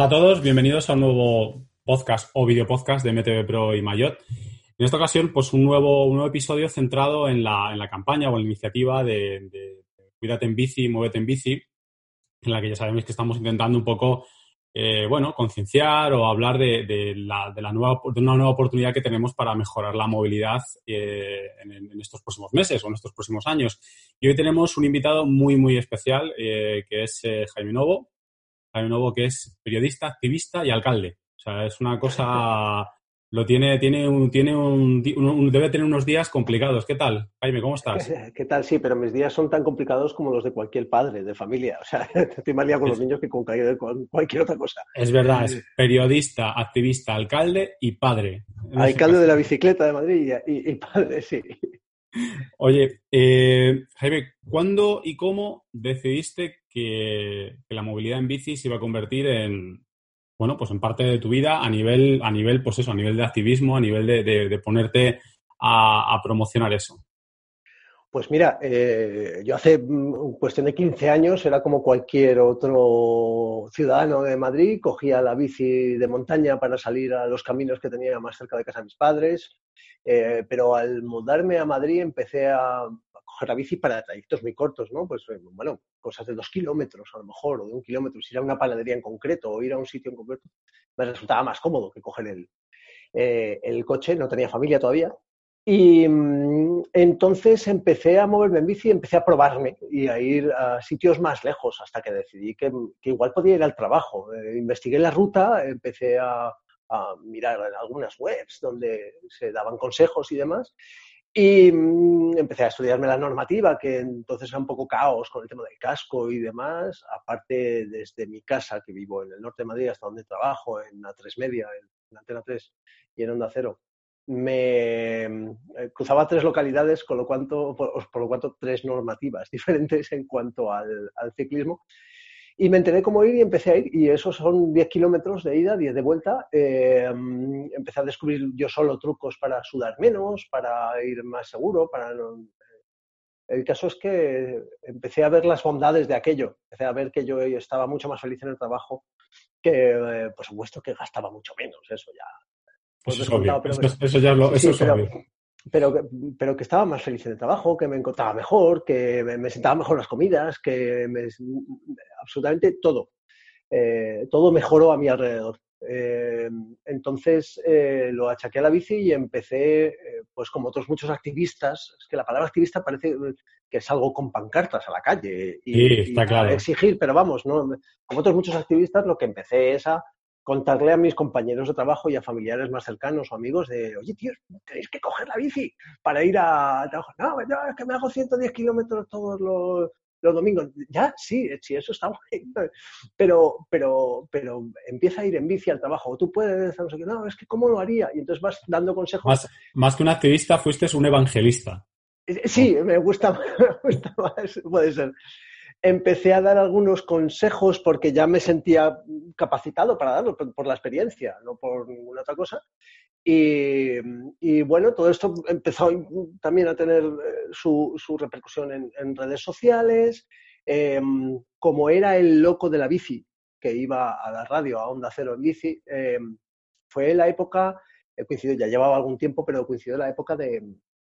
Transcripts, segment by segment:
Hola a todos, bienvenidos a un nuevo podcast o video podcast de MTV Pro y Mayot. En esta ocasión, pues un nuevo, un nuevo episodio centrado en la, en la campaña o en la iniciativa de, de, Cuídate en bici, muévete en bici, en la que ya sabemos que estamos intentando un poco, eh, bueno, concienciar o hablar de, la, de, la nueva, de una nueva oportunidad que tenemos para mejorar la movilidad eh, en, estos próximos meses o en estos próximos años. Y hoy tenemos un invitado muy, muy especial, eh, que es Jaime Novo, Novo, que es periodista, activista y alcalde. O sea, es una cosa. Lo tiene, tiene un, tiene un, un, debe tener unos días complicados. ¿Qué tal, Jaime? ¿Cómo estás? ¿Qué tal? Sí, pero mis días son tan complicados como los de cualquier padre de familia. O sea, estoy más liado con los niños que con, con cualquier otra cosa. Es verdad, es periodista, activista, alcalde y padre. Alcalde de la bicicleta de Madrid y, y padre, sí. Oye, eh, Jaime, ¿cuándo y cómo decidiste que, la movilidad en bici se iba a convertir en, bueno, pues en parte de tu vida a nivel, a nivel, pues eso, a nivel de activismo, a nivel de, ponerte a, a, promocionar eso? Pues mira, eh, yo hace mm, cuestión de 15 años era como cualquier otro ciudadano de Madrid, cogía la bici de montaña para salir a los caminos que tenía más cerca de casa de mis padres, eh, pero al mudarme a Madrid empecé a, coger la bici para trayectos muy cortos, ¿no? Pues bueno, cosas de dos kilómetros a lo mejor, o de un kilómetro, si ir a una panadería en concreto o ir a un sitio en concreto, me resultaba más cómodo que coger el, eh, el coche, no tenía familia todavía, y mmm, entonces empecé a moverme en bici, empecé a probarme y a ir a sitios más lejos hasta que decidí que, que igual podía ir al trabajo. Eh, investigué la ruta, empecé a, a, mirar en algunas webs donde se daban consejos y demás. Y mmm, empecé a estudiarme la normativa, que entonces era un poco caos con el tema del casco y demás. Aparte, desde mi casa, que vivo en el norte de Madrid, hasta donde trabajo, en A3 Media, en Antena 3 y en Onda Cero, me eh, cruzaba tres localidades, con lo cuanto, por, lo cuanto tres normativas diferentes en cuanto al, ciclismo. Y me enteré cómo ir y empecé a ir, y esos son 10 kilómetros de ida, 10 de vuelta. Eh, empecé a descubrir yo solo trucos para sudar menos, para ir más seguro, para no... El caso es que empecé a ver las bondades de aquello, empecé a ver que yo estaba mucho más feliz en el trabajo, que eh, por supuesto que gastaba mucho menos, eso ya pues eso, es obvio. Pero, eso, eso, ya lo, eso sí, es obvio. Pero, pero, que estaba más feliz en el trabajo, que me encontraba mejor, que me, me sentaba mejor las comidas, que me, absolutamente todo. Eh, todo mejoró a mi alrededor. Eh, entonces eh, lo achaqué a la bici y empecé, eh, pues como otros muchos activistas, es que la palabra activista parece que es algo con pancartas a la calle y, sí, está y claro. a exigir, pero vamos, ¿no? como otros muchos activistas, lo que empecé es a contarle a mis compañeros de trabajo y a familiares más cercanos o amigos de, oye, tío, tenéis que coger la bici para ir a trabajo. No, no, es que me hago 110 kilómetros todos los, los domingos. Ya, sí, sí, eso está bien. Pero, pero, pero empieza a ir en bici al trabajo. Tú puedes, no sé qué, no, es que ¿cómo lo haría? Y entonces vas dando consejos. Más, más que un activista, fuiste un evangelista. Sí, me gusta, me gusta más, puede ser empecé a dar algunos consejos porque ya me sentía capacitado para darlo, por, por la experiencia, no por ninguna otra cosa. Y, bueno, todo esto empezó también a tener eh, su, repercusión en, redes sociales. Eh, como era el loco de la bici, que iba a la radio, a Onda Cero en bici, eh, fue la época, coincidió, ya llevaba algún tiempo, pero coincidió la época de,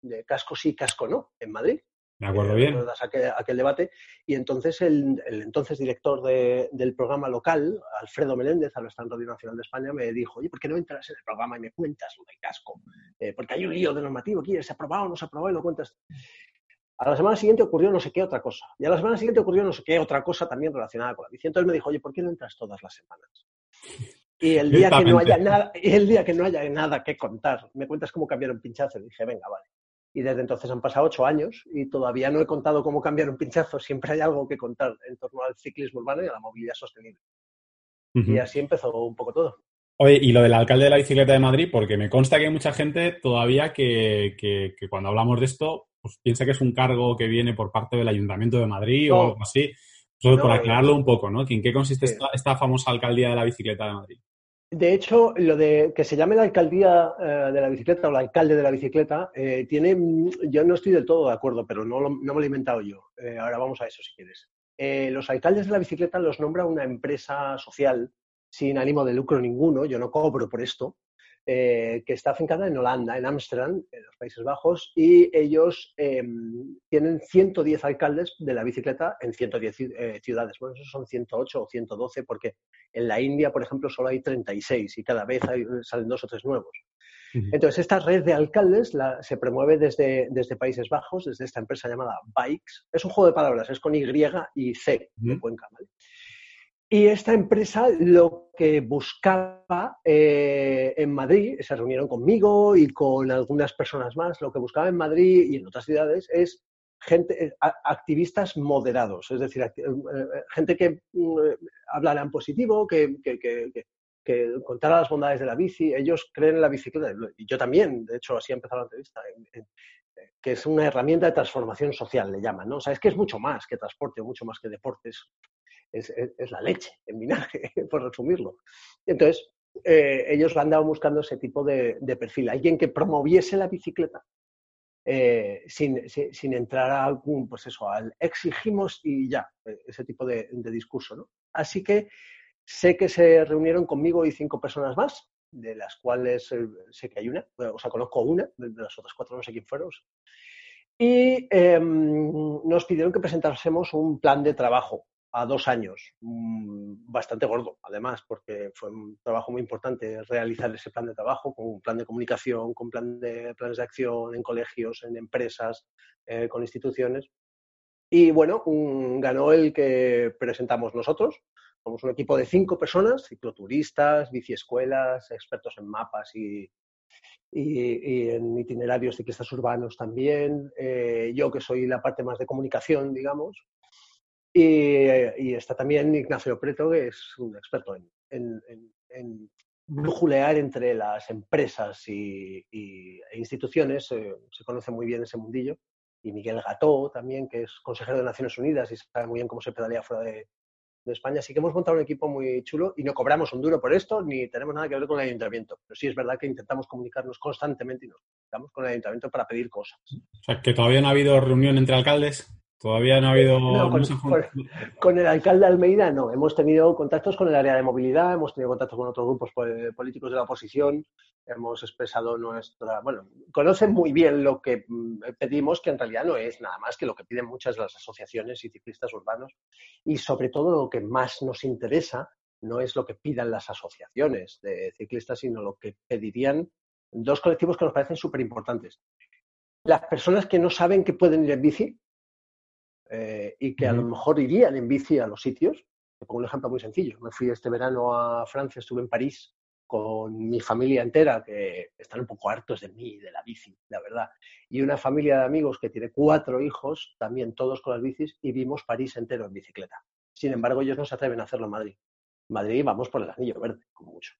de casco sí, casco no, en Madrid. Me acuerdo bien. Aquel, aquel, debate. Y entonces el, el entonces director de, del programa local, Alfredo Meléndez, ahora está en Radio Nacional de España, me dijo, oye, ¿por qué no entras en el programa y me cuentas lo del casco? Eh, porque hay un lío de normativo aquí, ¿se ha aprobado o no se ha aprobado? Y lo cuentas. A la semana siguiente ocurrió no sé qué otra cosa. Y a la semana siguiente ocurrió no sé qué otra cosa también relacionada con la bici. Entonces me dijo, oye, ¿por qué no entras todas las semanas? Y el día que no haya nada, y el día que no haya nada que contar, me cuentas cómo cambiaron pinchazo. Y dije, venga, vale y desde entonces han pasado ocho años y todavía no he contado cómo cambiar un pinchazo. Siempre hay algo que contar en torno al ciclismo urbano y a la movilidad sostenible. Uh -huh. Y así empezó un poco todo. Oye, y lo del alcalde de la bicicleta de Madrid, porque me consta que hay mucha gente todavía que, que, que cuando hablamos de esto, pues piensa que es un cargo que viene por parte del Ayuntamiento de Madrid no. o algo así. Solo no, por aclararlo no. un poco, ¿no? ¿En qué consiste sí. esta, esta famosa alcaldía de la bicicleta de Madrid? De hecho, lo de que se llame la alcaldía eh, de la bicicleta o el alcalde de la bicicleta, eh, tiene, yo no estoy del todo de acuerdo, pero no, lo, me lo he inventado yo. Eh, ahora vamos a eso si quieres. los alcaldes de la bicicleta los nombra una empresa social sin ánimo de lucro ninguno, yo no cobro por esto, eh, que está afincada en Holanda, en Ámsterdam, en los Países Bajos, y ellos em, tienen 110 alcaldes de la bicicleta en 110 eh, ciudades. Bueno, esos son 108 o 112, porque en la India, por ejemplo, solo hay 36 y cada vez salen dos o tres nuevos. Entonces, esta red de alcaldes se promueve desde, desde Países Bajos, desde esta empresa llamada Bikes. Es un juego de palabras, es con Y y C de Cuenca. ¿vale? Y esta empresa lo que buscaba eh, en Madrid, se reunieron conmigo y con algunas personas más, lo que buscaba en Madrid y en otras ciudades es gente, eh, activistas moderados, es decir, eh, gente que mm, hablara en positivo, que, contara las bondades de la bici. Ellos creen en la bicicleta, y yo también, de hecho, así ha empezado la entrevista, que es una herramienta de transformación social, le llaman, ¿no? O sea, es que es mucho más que transporte, mucho más que deportes es, la leche en vinagre, por resumirlo. Entonces, eh, ellos andado buscando ese tipo de, perfil, alguien que promoviese la bicicleta eh, sin, entrar a algún, pues eso, al exigimos y ya, eh, ese tipo de, discurso. ¿no? Así que sé que se reunieron conmigo y cinco personas más, de las cuales sé que hay una, o sea, conozco una, de las otras cuatro no sé quién fueron. Y em, nos pidieron que presentásemos un plan de trabajo a dos años, mm, bastante gordo, además, porque fue un trabajo muy importante realizar ese plan de trabajo, con un plan de comunicación, con plan de, planes de acción en colegios, en empresas, eh, con instituciones. Y bueno, ganó el que presentamos nosotros. Somos un equipo de cinco personas, cicloturistas, biciescuelas, expertos en mapas y, y, en itinerarios ciclistas urbanos también. Eh, yo que soy la parte más de comunicación, digamos, y, está también Ignacio Preto, que es un experto en, en, en, brujulear entre las empresas y, e instituciones, eh, se conoce muy bien ese mundillo. Y Miguel Gató también, que es consejero de Naciones Unidas y sabe muy bien cómo se pedalea fuera de, de España. Así que hemos montado un equipo muy chulo y no cobramos un duro por esto, ni tenemos nada que ver con el ayuntamiento. Pero sí es verdad que intentamos comunicarnos constantemente y nos comunicamos con el ayuntamiento para pedir cosas. O sea, que todavía no ha habido reunión entre alcaldes. Todavía no ha habido... con, el alcalde de Almeida no. Hemos tenido contactos con el área de movilidad, hemos tenido contactos con otros grupos políticos de la oposición, hemos expresado nuestra... Bueno, conocen muy bien lo que mm, pedimos, que en realidad no es nada más que lo que piden muchas de las asociaciones y ciclistas urbanos. Y sobre todo lo que más nos interesa no es lo que pidan las asociaciones de ciclistas, sino lo que pedirían dos colectivos que nos parecen súper importantes. Las personas que no saben que pueden ir en bici, eh, y que a lo mejor irían en bici a los sitios. Te pongo un ejemplo muy sencillo. Me fui este verano a Francia, estuve en París con mi familia entera, que están un poco hartos de mí, de la bici, la verdad. Y una familia de amigos que tiene cuatro hijos, también todos con las bicis, y vimos París entero en bicicleta. Sin embargo, ellos no se atreven a hacerlo en Madrid. Madrid vamos por el anillo verde, como mucho.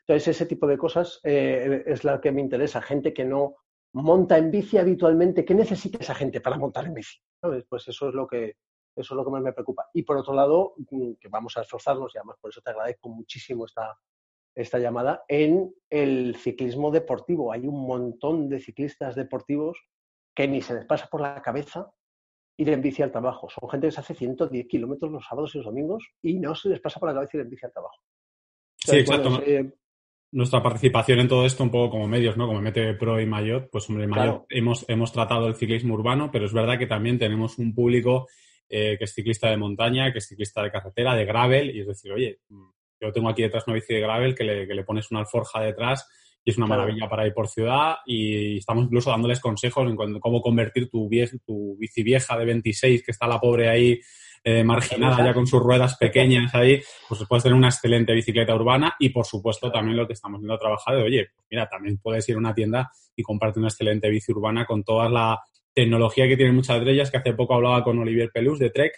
Entonces, ese tipo de cosas eh, es la que me interesa. Gente que no monta en bici habitualmente, ¿qué necesita esa gente para montar en bici? Pues eso es lo que eso es lo que más me preocupa. Y por otro lado, mm, que vamos a esforzarnos, y además por eso te agradezco muchísimo esta, esta llamada, en el ciclismo deportivo. Hay un montón de ciclistas deportivos que ni se les pasa por la cabeza ir en bici al trabajo. Son gente que se hace 110 kilómetros los sábados y los domingos y no se les pasa por la cabeza ir en bici al trabajo. sí, exacto nuestra participación en todo esto, un poco como medios, ¿no? Como MTV Pro y Mayotte, pues hombre, Mayotte hemos, hemos tratado el ciclismo urbano, pero es verdad que también tenemos un público eh, que es ciclista de montaña, que es ciclista de carretera, de gravel, y es decir, oye, yo tengo aquí detrás una bici de gravel que le, que le pones una alforja detrás y es una maravilla para ir por ciudad y estamos incluso dándoles consejos en cómo convertir tu, tu bici vieja de 26 que está la pobre ahí eh, marginada ya con sus ruedas pequeñas ahí, pues puedes tener una excelente bicicleta urbana y por supuesto también lo que estamos viendo a trabajar de, oye, pues mira, también puedes ir a una tienda y comprarte una excelente bici urbana con toda la tecnología que tienen muchas de ellas, que hace poco hablaba con Olivier Pelus de Trek,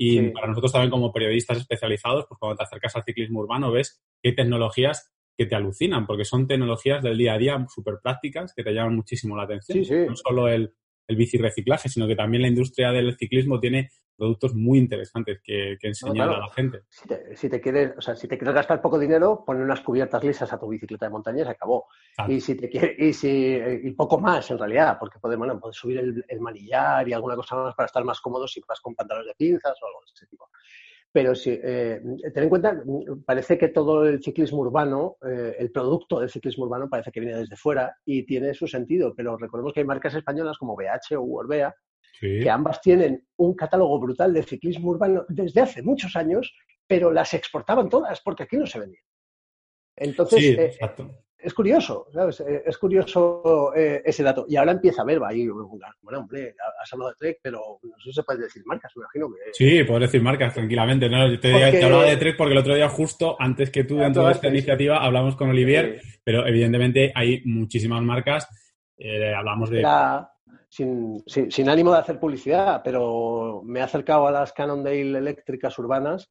y para nosotros también como periodistas especializados, pues cuando te acercas al ciclismo urbano ves qué tecnologías que te alucinan, porque son tecnologías del día a día súper prácticas que te llaman muchísimo la atención. No solo el, el bici reciclaje, sino que también la industria del ciclismo tiene productos muy interesantes que, enseñar a la gente. Si te, quieres, o sea, si te quieres gastar poco dinero, pon unas cubiertas lisas a tu bicicleta de montaña y se acabó. Y si te quieres, y si y poco más en realidad, porque puedes, bueno, puedes subir el, manillar y alguna cosa más para estar más cómodo si vas con pantalones de pinzas o algo de ese tipo. Pero si, eh, ten en cuenta, parece que todo el ciclismo urbano, eh, el producto del ciclismo urbano parece que viene desde fuera y tiene su sentido, pero recordemos que hay marcas españolas como BH o Que ambas tienen un catálogo brutal de ciclismo urbano desde hace muchos años, pero las exportaban todas porque aquí no se vendían. Entonces, sí, eh, es curioso, ¿sabes? Eh, es curioso eh, ese dato. Y ahora empieza a ver, va ahí, bueno, hombre, has hablado de Trek, pero no sé si se puede decir marcas, me imagino que... Sí, puedes decir marcas tranquilamente, ¿no? Yo te, te, hablaba de Trek porque el otro día justo, antes que tú dentro de esta iniciativa, hablamos con Olivier, pero evidentemente hay muchísimas marcas, eh, hablamos de... sin, sin, ánimo de hacer publicidad, pero me he acercado a las Cannondale eléctricas urbanas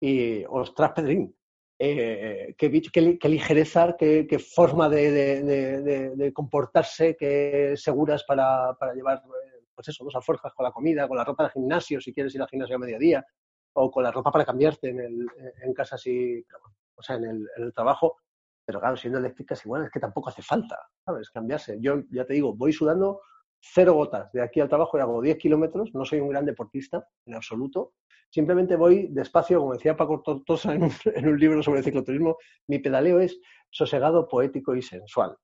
y, ostras, Pedrín, eh, qué, qué, ligereza, qué, forma de, comportarse, qué seguras para, llevar, eh, pues eso, dos alforjas con la comida, con la ropa de gimnasio, si quieres ir al gimnasio a mediodía, o con la ropa para cambiarte en, el, en casa, si, o sea, en el, en el trabajo. Pero claro, siendo eléctricas igual es que tampoco hace falta, ¿sabes? Cambiarse. Yo ya te digo, voy sudando cero gotas de aquí al trabajo y hago 10 kilómetros, no soy un gran deportista en absoluto, simplemente voy despacio, como decía Paco Tortosa en un, en libro sobre cicloturismo, mi pedaleo es sosegado, poético y sensual.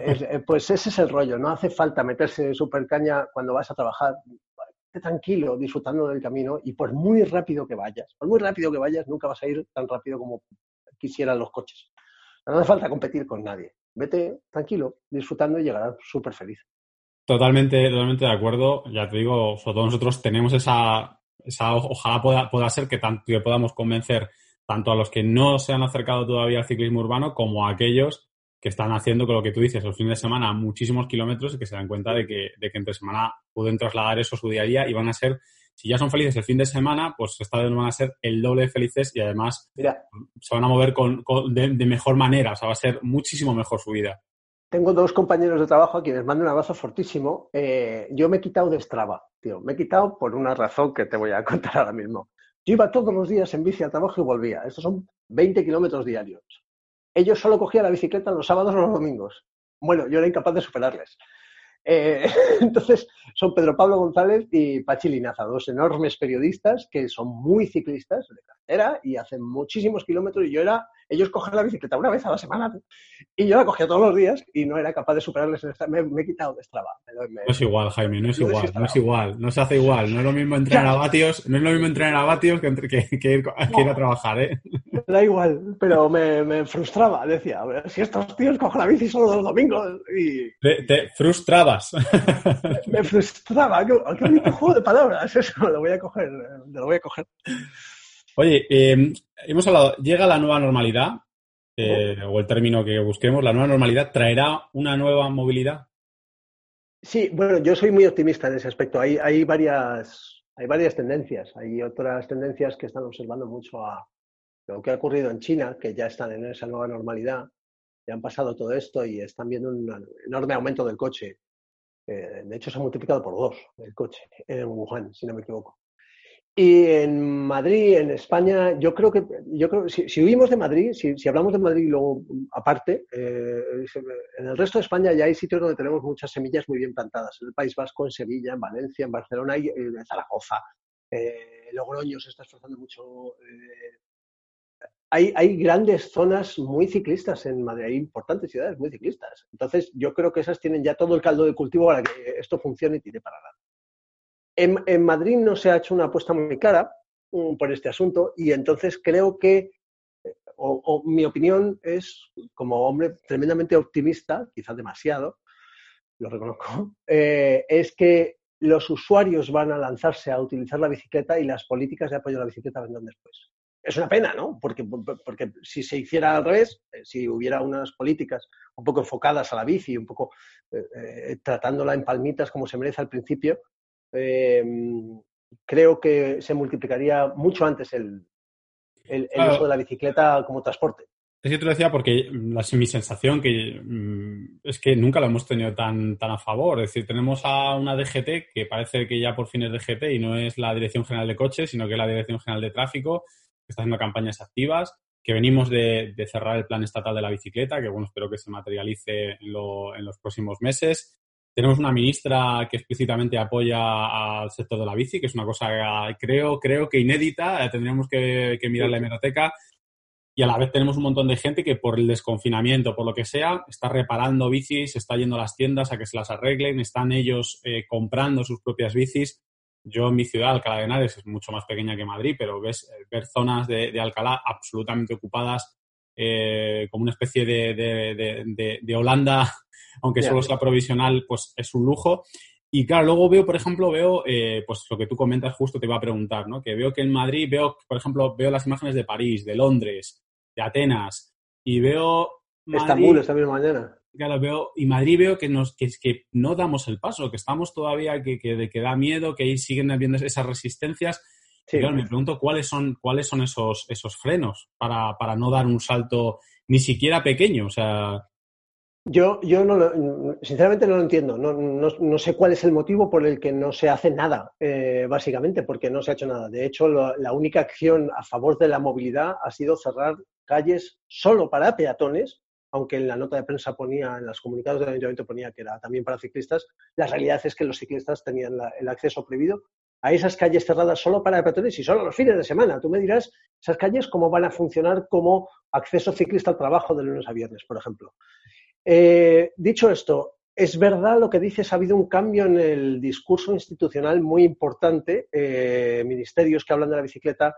Eh, pues ese es el rollo, no hace falta meterse super caña cuando vas a trabajar, tranquilo, disfrutando del camino y por muy rápido que vayas, por muy rápido que vayas, nunca vas a ir tan rápido como quisieran los coches. No hace falta competir con nadie. Vete tranquilo, disfrutando y llegarás súper feliz. Totalmente, totalmente de acuerdo. Ya te digo, sobre todo nosotros tenemos esa, esa ojalá pueda, pueda ser que, tanto, que podamos convencer tanto a los que no se han acercado todavía al ciclismo urbano como a aquellos que están haciendo con lo que tú dices, los fines de semana muchísimos kilómetros y que se dan cuenta de que, de que entre semana pueden trasladar eso a su día a día y van a ser, si ya son felices el fin de semana, pues esta vez van a ser el doble de felices y además se van a mover con, de, de, mejor manera, o sea, va a ser muchísimo mejor su vida. Tengo dos compañeros de trabajo a quienes mando un abrazo fortísimo. Eh, yo me he quitado de Strava, tío. Me he quitado por una razón que te voy a contar ahora mismo. Yo iba todos los días en bici al trabajo y volvía. Estos son 20 kilómetros diarios. Ellos solo cogían la bicicleta los sábados o los domingos. Bueno, yo era incapaz de superarles. Eh, entonces, son Pedro Pablo González y Pachi Linaza, dos enormes periodistas que son muy ciclistas de carretera y hacen muchísimos kilómetros. Y yo era ellos cogen la bicicleta una vez a la semana y yo la cogía todos los días y no era capaz de superarles. Me, me he quitado de Strava. no es igual, Jaime, no es igual, no es igual, no se hace igual. No es lo mismo entrenar a vatios, no es lo mismo entrenar a vatios que, que, ir, a trabajar, ¿eh? Da igual, pero me, me frustraba. Decía, si estos tíos cogen la bici solo los domingos y... Te, frustrabas. Me, frustraba. Qué, qué bonito juego de palabras. Eso lo voy a coger, lo voy a coger. Oye, eh, hemos hablado, llega la nueva normalidad, eh, o el término que busquemos, la nueva normalidad, ¿traerá una nueva movilidad? Sí, bueno, yo soy muy optimista en ese aspecto. Hay, hay, varias, hay varias tendencias. Hay otras tendencias que están observando mucho a lo que ha ocurrido en China, que ya están en esa nueva normalidad, ya han pasado todo esto y están viendo un enorme aumento del coche. Eh, de hecho, se ha multiplicado por dos el coche en Wuhan, si no me equivoco. Y en Madrid, en España, yo creo que, yo creo, si, si huimos de Madrid, si, si, hablamos de Madrid luego aparte, eh, en el resto de España ya hay sitios donde tenemos muchas semillas muy bien plantadas. En el País Vasco, en Sevilla, en Valencia, en Barcelona y en Zaragoza. Eh, Logroño se está esforzando mucho. Eh, hay, hay, grandes zonas muy ciclistas en Madrid, hay importantes ciudades muy ciclistas. Entonces, yo creo que esas tienen ya todo el caldo de cultivo para que esto funcione y tire para adelante. En, Madrid no se ha hecho una apuesta muy clara mm, por este asunto y entonces creo que, eh, o, mi opinión es, como hombre tremendamente optimista, quizás demasiado, lo reconozco, eh, es que los usuarios van a lanzarse a utilizar la bicicleta y las políticas de apoyo a la bicicleta vendrán después. Es una pena, ¿no? Porque, porque si se hiciera al revés, eh, si hubiera unas políticas un poco enfocadas a la bici, un poco tratándola en palmitas como se merece al principio, Em, creo que se multiplicaría mucho antes el, el, uso de la bicicleta como transporte. Es que te lo decía porque la, mi sensación que, mm, es que nunca lo hemos tenido tan, tan a favor. Es decir, tenemos a una DGT que parece que ya por fin es DGT y no es la Dirección General de Coches, sino que es la Dirección General de Tráfico, que está haciendo campañas activas, que venimos de, de cerrar el plan estatal de la bicicleta, que bueno, espero que se materialice en, lo, en los próximos meses Tenemos una ministra que explícitamente apoya al sector de la bici, que es una cosa, creo, creo que inédita. Tendríamos que, mirar la hemeroteca. Y a la vez tenemos un montón de gente que por el desconfinamiento, por lo que sea, está reparando bicis, está yendo a las tiendas a que se las arreglen, están ellos eh, comprando sus propias bicis. Yo en mi ciudad, Alcalá de Henares, es mucho más pequeña que Madrid, pero ves ver zonas de, Alcalá absolutamente ocupadas eh, como una especie de, de Holanda aunque solo sea provisional, pues es un lujo. Y claro, luego veo, por ejemplo, veo, eh, pues lo que tú comentas justo te iba a preguntar, ¿no? Que veo que en Madrid, veo, por ejemplo, veo las imágenes de París, de Londres, de Atenas, y veo... Estambul esta misma mañana. Claro, veo, y Madrid veo que, nos, que, que no damos el paso, que estamos todavía, que, que, que da miedo, que siguen habiendo esas resistencias. Sí. me pregunto cuáles son, cuáles son esos, esos frenos para, para no dar un salto ni siquiera pequeño. O sea, yo, yo no sinceramente no lo entiendo. No, no, sé cuál es el motivo por el que no se hace nada, eh, básicamente, porque no se ha hecho nada. De hecho, la única acción a favor de la movilidad ha sido cerrar calles solo para peatones, aunque en la nota de prensa ponía, en los comunicados del ayuntamiento ponía que era también para ciclistas. La realidad es que los ciclistas tenían el acceso prohibido a esas calles cerradas solo para peatones y solo los fines de semana. Tú me dirás, esas calles, cómo van a funcionar como acceso ciclista al trabajo de lunes a viernes, por ejemplo. Eh, dicho esto, es verdad lo que dices, ha habido un cambio en el discurso institucional muy importante. Eh, ministerios que hablan de la bicicleta,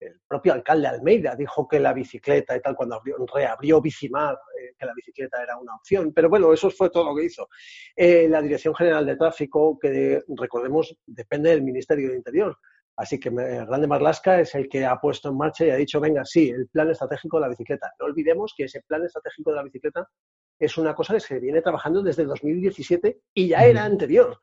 el propio alcalde Almeida dijo que la bicicleta y tal, cuando reabrió Bicimar, eh, que la bicicleta era una opción. Pero bueno, eso fue todo lo que hizo. la Dirección General de Tráfico, que recordemos, depende del Ministerio de Interior. Así que Grande Marlasca es el que ha puesto en marcha y ha dicho, venga, sí, el plan estratégico de la bicicleta. No olvidemos que ese plan estratégico de la bicicleta es una cosa que se viene trabajando desde el 2017 y ya era anterior.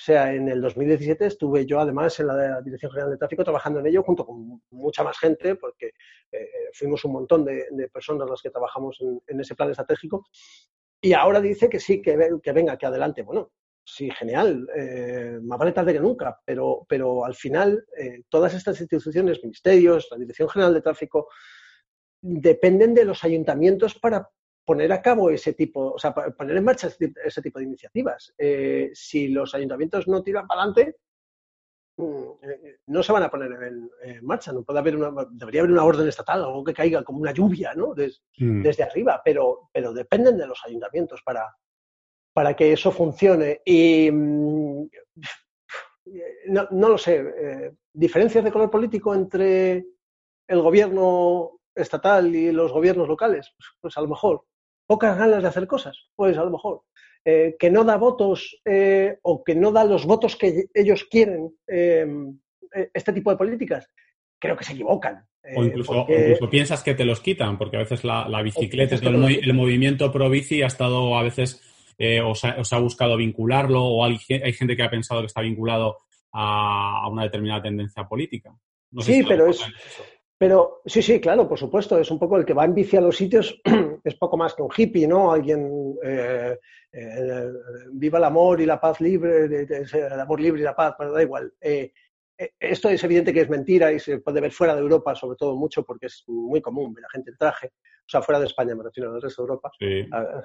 O sea, en el 2017 estuve yo además en la Dirección General de Tráfico trabajando en ello junto con mucha más gente, porque eh, fuimos un montón de, personas las que trabajamos en, ese plan estratégico. Y ahora dice que sí, que, que venga, que adelante. Bueno, sí, genial, eh, más vale tarde que nunca, pero, pero al final eh, todas estas instituciones, ministerios, la Dirección General de Tráfico, dependen de los ayuntamientos para poner a cabo ese tipo, o sea, poner en marcha ese, tipo de iniciativas. Eh, si los ayuntamientos no tiran para adelante, mm, eh, no se van a poner en, marcha. No puede haber una, debería haber una orden estatal, algo que caiga como una lluvia, ¿no? Mm. Desde arriba, pero, pero dependen de los ayuntamientos para, para que eso funcione. Y mm, no, no, lo sé, eh, diferencias de color político entre el gobierno estatal y los gobiernos locales, pues, pues a lo mejor pocas ganas de hacer cosas, pues a lo mejor. Eh, que no da votos eh, o que no da los votos que ellos quieren em, eh, este tipo de políticas, creo que se equivocan. o, incluso, piensas que te los quitan, porque a veces la, bicicleta, el, movimiento pro bici ha estado a veces, os ha, ha, buscado vincularlo, o hay, gente que ha pensado que está vinculado a, una determinada tendencia política. sí, pero es, pero sí, sí, claro, por supuesto, es un poco el que va en bici a los sitios, es poco más que un hippie, ¿no? Alguien, eh, eh, viva el amor y la paz libre, el amor libre y la paz, pero da igual. Eh, esto es evidente que es mentira y se puede ver fuera de Europa, sobre todo mucho, porque es muy común ver a gente en traje, o sea, fuera de España, me refiero al resto de Europa,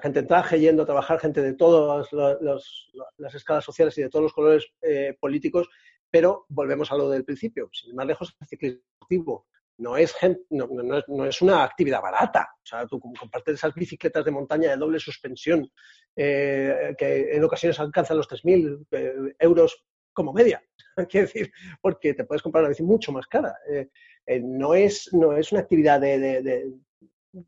gente en traje yendo a trabajar, gente de todas las escalas sociales y de todos los colores políticos, pero volvemos a lo del principio, sin más lejos, el ciclismo no es, no, no, es, una actividad barata. O sea, tú compartes esas bicicletas de montaña de doble suspensión eh, que en ocasiones alcanzan los 3.000 eh, euros como media. Quiero decir, porque te puedes comprar una bici mucho más cara. Eh, no, es, no es una actividad de,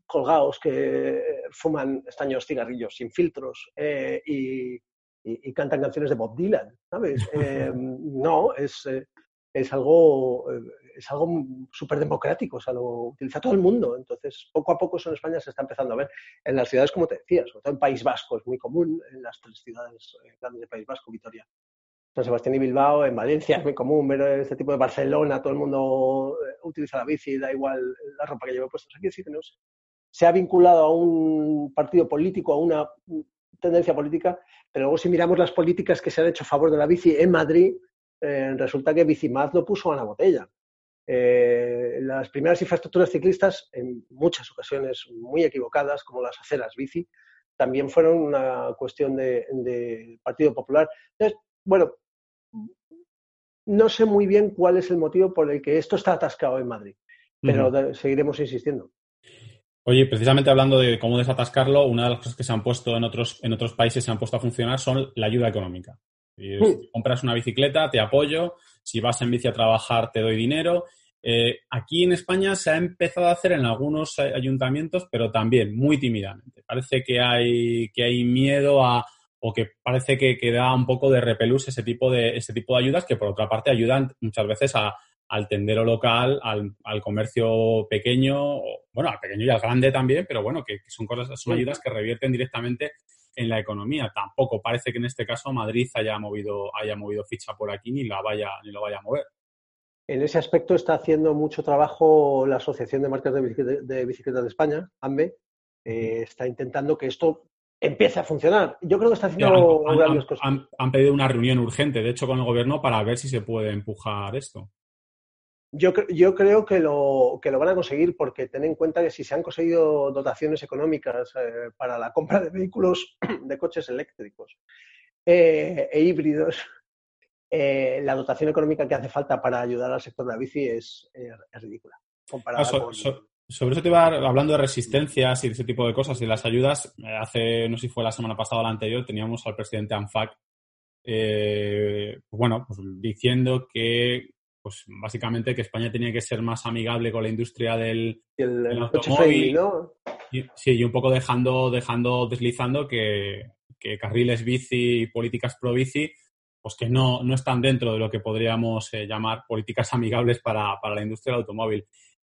colgados que fuman estaños cigarrillos sin filtros y, y, cantan canciones de Bob Dylan, ¿sabes? no, es, es algo es algo súper democrático, o sea, lo utiliza todo el mundo. Entonces, poco a poco eso en España se está empezando a ver. En las ciudades, como te decía, sobre todo en País Vasco, es muy común, en las tres ciudades eh, grandes de País Vasco, Vitoria, San Sebastián y Bilbao, en Valencia es muy común ver este tipo de Barcelona, todo el mundo eh, utiliza la bici, da igual la ropa que lleve puesta. Aquí sí no se ha vinculado a un partido político, a una tendencia política, pero luego si miramos las políticas que se han hecho a favor de la bici en Madrid, eh, resulta que Bicimaz lo puso a la botella. Eh, las primeras infraestructuras ciclistas, en muchas ocasiones muy equivocadas, como las aceras bici, también fueron una cuestión del Partido Popular. Entonces, bueno, no sé muy bien cuál es el motivo por el que esto está atascado en Madrid, pero seguiremos insistiendo. Oye, precisamente hablando de cómo desatascarlo, una de las cosas que se han puesto en otros, en otros países, se han puesto a funcionar, son la ayuda económica. Si mm. compras una bicicleta, te apoyo. Si vas en bici a trabajar, te doy dinero. Eh, aquí en España se ha empezado a hacer en algunos ayuntamientos, pero también muy tímidamente. Parece que hay, que hay miedo a, o que parece que, que da un poco de repelús ese tipo de, ese tipo de ayudas que, por otra parte, ayudan muchas veces a, al tendero local, al, al, comercio pequeño, bueno, al pequeño y al grande también, pero bueno, que, son cosas, son ayudas que revierten directamente en la economía. Tampoco parece que en este caso Madrid haya movido, haya movido ficha por aquí ni la vaya, ni lo vaya a mover. En ese aspecto está haciendo mucho trabajo la Asociación de Marcas de Bicicletas de, España, AMBE. Eh, está intentando que esto empiece a funcionar. Yo creo que está haciendo grandes cosas. han, pedido una reunión urgente, de hecho, con el gobierno para ver si se puede empujar esto. Yo, yo, creo que lo, que lo van a conseguir porque ten en cuenta que si se han conseguido dotaciones económicas eh, para la compra de vehículos, de coches eléctricos eh, e híbridos, eh, la dotación económica que hace falta para ayudar al sector de la bici es, ridícula. Ah, sobre eso te iba hablando de resistencias y de ese tipo de cosas y las ayudas. hace, no sé si fue la semana pasada o la anterior, teníamos al presidente ANFAC bueno, pues diciendo que pues básicamente que España tenía que ser más amigable con la industria del, automóvil. y, sí, y un poco dejando, dejando deslizando que, carriles bici y políticas pro bici, pues que no, no están dentro de lo que podríamos eh, llamar políticas amigables para, la industria del automóvil.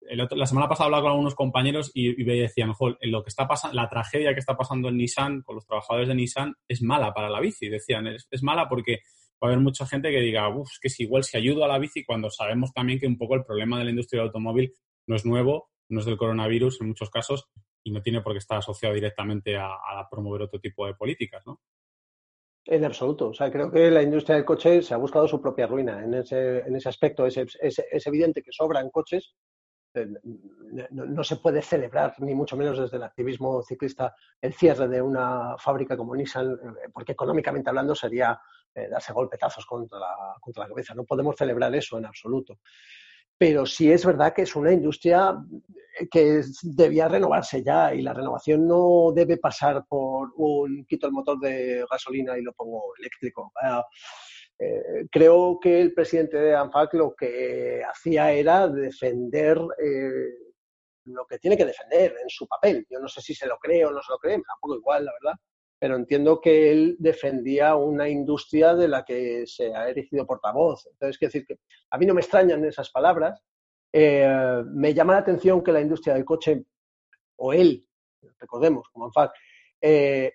la semana pasada hablaba con algunos compañeros y, me decían, lo que está pasando, la tragedia que está pasando en Nissan con los trabajadores de Nissan es mala para la bici. Decían, es mala porque va a haber mucha gente que diga, uff, que es igual si ayudo a la bici cuando sabemos también que un poco el problema de la industria del automóvil no es nuevo, no es del coronavirus en muchos casos y no tiene por qué estar asociado directamente a, promover otro tipo de políticas, ¿no? En absoluto. O sea, creo que la industria del coche se ha buscado su propia ruina en ese, en ese aspecto. Es, es, evidente que sobran coches. Eh, no, se puede celebrar, ni mucho menos desde el activismo ciclista, el cierre de una fábrica como Nissan, eh, porque económicamente hablando sería eh, darse golpetazos contra la, contra la cabeza. No podemos celebrar eso en absoluto. Pero sí es verdad que es una industria que debía renovarse ya y la renovación no debe pasar por un quito el motor de gasolina y lo pongo eléctrico. Eh, creo que el presidente de ANFAC lo que hacía era defender eh, lo que tiene que defender en su papel. Yo no sé si se lo cree o no se lo cree, tampoco igual, la verdad pero entiendo que él defendía una industria de la que se ha erigido portavoz. Entonces, quiero decir que a mí no me extrañan esas palabras. Eh, me llama la atención que la industria del coche, o él, recordemos, como ANFAC, eh,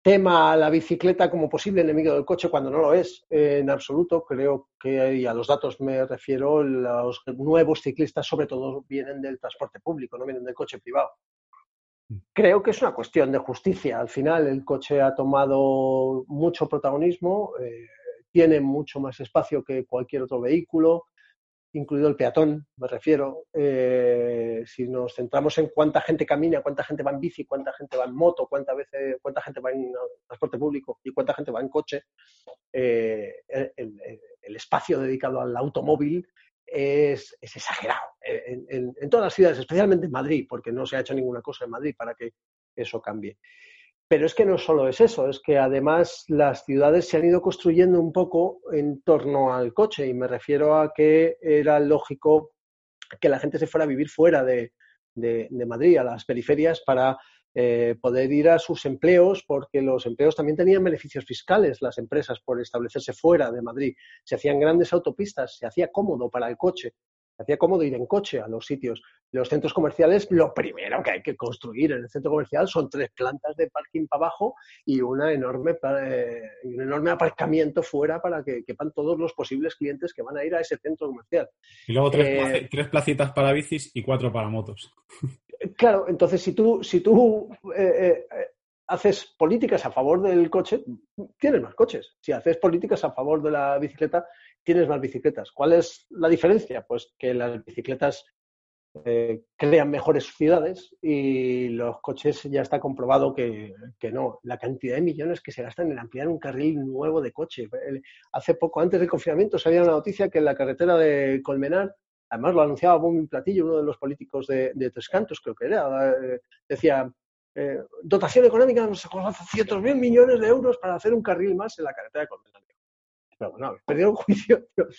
tema a la bicicleta como posible enemigo del coche cuando no lo es en absoluto. Creo que, y a los datos me refiero, los nuevos ciclistas sobre todo vienen del transporte público, no vienen del coche privado. Creo que es una cuestión de justicia. Al final el coche ha tomado mucho protagonismo, eh, tiene mucho más espacio que cualquier otro vehículo, incluido el peatón, me refiero. Eh, si nos centramos en cuánta gente camina, cuánta gente va en bici, cuánta gente va en moto, cuánta, veces, cuánta gente va en transporte público y cuánta gente va en coche, eh, el, espacio dedicado al automóvil es, exagerado en, todas las ciudades, especialmente en Madrid, porque no se ha hecho ninguna cosa en Madrid para que eso cambie. Pero es que no solo es eso, es que además las ciudades se han ido construyendo un poco en torno al coche y me refiero a que era lógico que la gente se fuera a vivir fuera de Madrid, a las periferias, para eh, poder ir a sus empleos, porque los empleos también tenían beneficios fiscales, las empresas, por establecerse fuera de Madrid. Se hacían grandes autopistas, se hacía cómodo para el coche, se hacía cómodo ir en coche a los sitios. Los centros comerciales, lo primero que hay que construir en el centro comercial son tres plantas de parking para abajo y una enorme, eh, un enorme aparcamiento fuera para que quepan todos los posibles clientes que van a ir a ese centro comercial. Y luego tres, eh, tres placitas para bicis y cuatro para motos. Claro, entonces si tú, si tú eh, eh, haces políticas a favor del coche, tienes más coches. Si haces políticas a favor de la bicicleta, tienes más bicicletas. ¿Cuál es la diferencia? Pues que las bicicletas eh, crean mejores ciudades y los coches ya está comprobado que, no. La cantidad de millones que se gastan en ampliar un carril nuevo de coche. Hace poco, antes del confinamiento, salía una noticia que en la carretera de Colmenar, además lo anunciaba Bombi Platillo, uno de los políticos de, Tres Cantos, creo que era, eh, decía, eh, dotación económica, nos cientos mil millones de euros para hacer un carril más en la carretera de Colmenar pero bueno, perdido el juicio.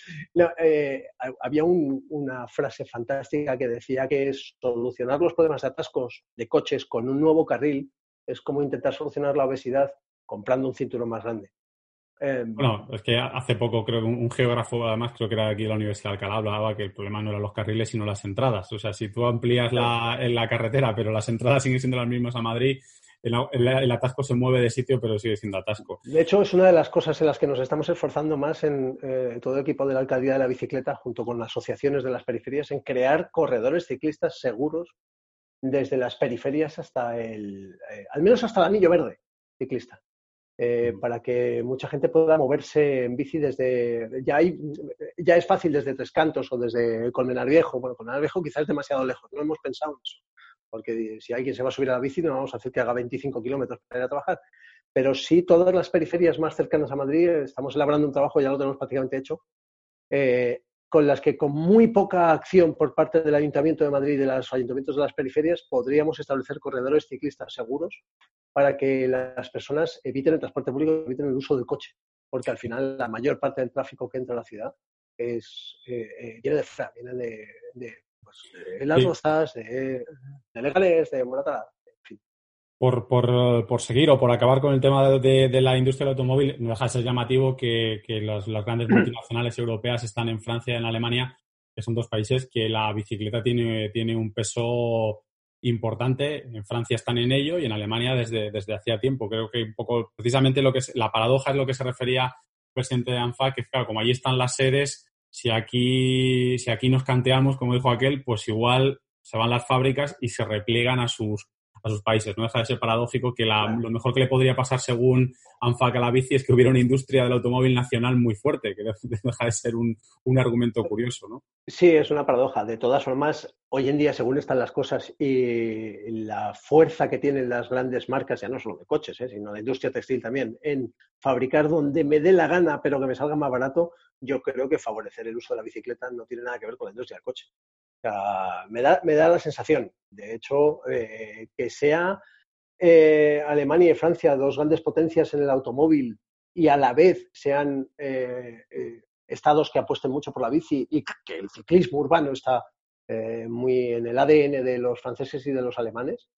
Eh, había una frase fantástica que decía que solucionar los problemas de atascos de coches con un nuevo carril es como intentar solucionar la obesidad comprando un cinturón más grande. Em, bueno, es que hace poco creo que un, geógrafo, además creo que era aquí de la Universidad de Alcalá, hablaba que el problema no eran los carriles sino las entradas. O sea, si tú amplías la, en la carretera, pero las entradas siguen siendo las mismas a Madrid, el, atasco se mueve de sitio, pero sigue siendo atasco. De hecho, es una de las cosas en las que nos estamos esforzando más en eh, todo el equipo de la alcaldía de la bicicleta, junto con las asociaciones de las periferias, en crear corredores ciclistas seguros desde las periferias hasta el, eh, al menos hasta el anillo verde ciclista. Eh, para que mucha gente pueda moverse en bici desde. Ya, hay, ya es fácil desde Tres Cantos o desde Colmenar Viejo. Bueno, Colmenar Viejo quizás es demasiado lejos, no hemos pensado en eso porque si alguien se va a subir a la bici no vamos a hacer que haga 25 kilómetros para ir a trabajar. Pero sí, todas las periferias más cercanas a Madrid, estamos elaborando un trabajo, ya lo tenemos prácticamente hecho, eh, con las que con muy poca acción por parte del Ayuntamiento de Madrid y de los ayuntamientos de las periferias podríamos establecer corredores ciclistas seguros para que las personas eviten el transporte público, eviten el uso del coche, porque al final la mayor parte del tráfico que entra a la ciudad es, eh, eh, viene de fuera, viene de pues, de las rosas, de, legales, de Moratada, en fin. Por, por, por, seguir o por acabar con el tema de, de, la industria del automóvil, no deja de ser llamativo que, que las grandes multinacionales europeas están en Francia y en Alemania, que son dos países que la bicicleta tiene, tiene un peso importante. En Francia están en ello y en Alemania desde, desde hacía tiempo. Creo que un poco, precisamente lo que es, la paradoja es lo que se refería el presidente de ANFA, que claro, como allí están las sedes, si aquí, si aquí nos canteamos, como dijo aquel, pues igual se van las fábricas y se repliegan a sus, a sus países. No deja de ser paradójico que lo mejor que le podría pasar según ANFAC a la bici es que hubiera una industria del automóvil nacional muy fuerte, que deja de ser un, un, argumento curioso, ¿no? Sí, es una paradoja. De todas formas, hoy en día, según están las cosas y la fuerza que tienen las grandes marcas, ya no solo de coches, ¿eh? sino de industria textil también, en fabricar donde me dé la gana, pero que me salga más barato, yo creo que favorecer el uso de la bicicleta no tiene nada que ver con la industria del coche me, da, me da la sensación, de hecho, eh, que sea eh, Alemania y Francia dos grandes potencias en el automóvil y a la vez sean eh, estados que apuesten mucho por la bici y que el ciclismo urbano está muy en el ADN de los franceses y de los alemanes,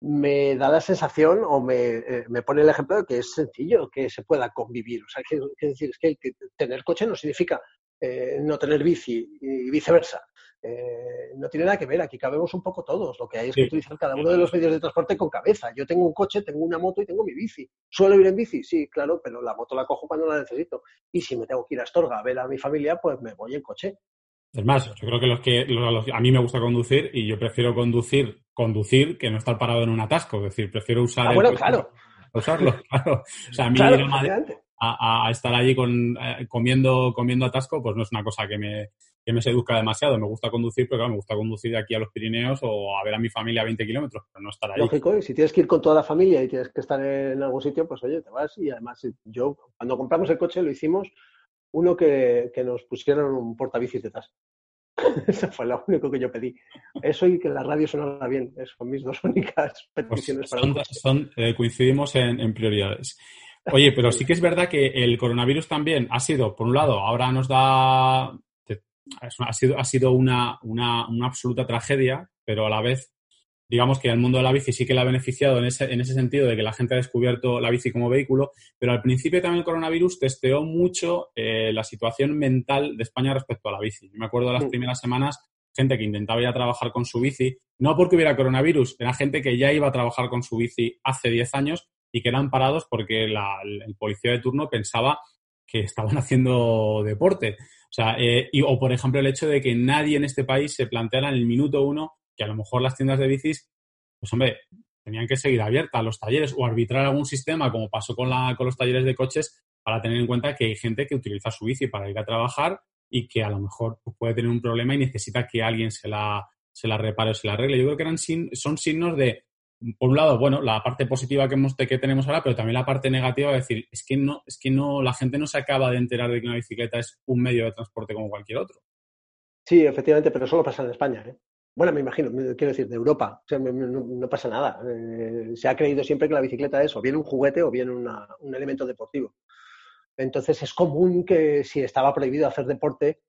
me da la sensación o me, me, pone el ejemplo de que es sencillo que se pueda convivir. O sea, que, decir, es que, tener coche no significa no tener bici y viceversa. Eh, no tiene nada que ver, aquí cabemos un poco todos. Lo que hay es que utilizar cada uno de los medios de transporte con cabeza. Yo tengo un coche, tengo una moto y tengo mi bici. ¿Suelo ir en bici? Sí, claro, pero la moto la cojo cuando la necesito. Y si me tengo que ir a Astorga a ver a mi familia, pues me voy en coche. Es más, yo creo que los que a mí me gusta conducir y yo prefiero conducir, conducir que no estar parado en un atasco. Es decir, prefiero usar. Ah, bueno, claro. Usarlo, claro. O sea, a mí a, estar allí con, eh, comiendo, comiendo atasco, pues no es una cosa que me, que me seduzca demasiado. Me gusta conducir, pero claro, me gusta conducir de aquí a los Pirineos o a ver a mi familia a 20 kilómetros, pero no estar ahí. Lógico, y si tienes que ir con toda la familia y tienes que estar en algún sitio, pues oye, te vas. Y además, yo, cuando compramos el coche, lo hicimos uno que, que nos pusieron un portabicis detrás. Eso fue lo único que yo pedí. Eso y que la radio sonara bien. Esas son mis dos únicas pues peticiones para son, eh, Coincidimos en, en prioridades. Oye, pero sí que es verdad que el coronavirus también ha sido, por un lado, ahora nos da ha sido, ha sido una, una, una, absoluta tragedia, pero a la vez, digamos que el mundo de la bici sí que le ha beneficiado en ese, en ese sentido de que la gente ha descubierto la bici como vehículo, pero al principio también el coronavirus testeó mucho eh, la situación mental de España respecto a la bici. Yo me acuerdo de las mm. primeras semanas, gente que intentaba ir a trabajar con su bici, no porque hubiera coronavirus, era gente que ya iba a trabajar con su bici hace 10 años y que eran parados porque la, el policía de turno pensaba que estaban haciendo deporte. O sea, eh, o por ejemplo el hecho de que nadie en este país se planteara en el minuto uno que a lo mejor las tiendas de bicis, pues hombre, tenían que seguir abiertas los talleres o arbitrar algún sistema como pasó con, la, con los talleres de coches para tener en cuenta que hay gente que utiliza su bici para ir a trabajar y que a lo mejor puede tener un problema y necesita que alguien se la, se la repare o se la arregle. Yo creo que eran son signos de, por un lado, bueno, la parte positiva que, hemos, tenemos ahora, pero también la parte negativa de decir, es que no, es que no, la gente no se acaba de enterar de que una bicicleta es un medio de transporte como cualquier otro. Sí, efectivamente, pero solo pasa en España. ¿eh? Bueno, me imagino, quiero decir, de Europa. O sea, no, pasa nada. Eh, se ha creído siempre que la bicicleta es o bien un juguete o bien un elemento deportivo. Entonces es común que si estaba prohibido hacer deporte,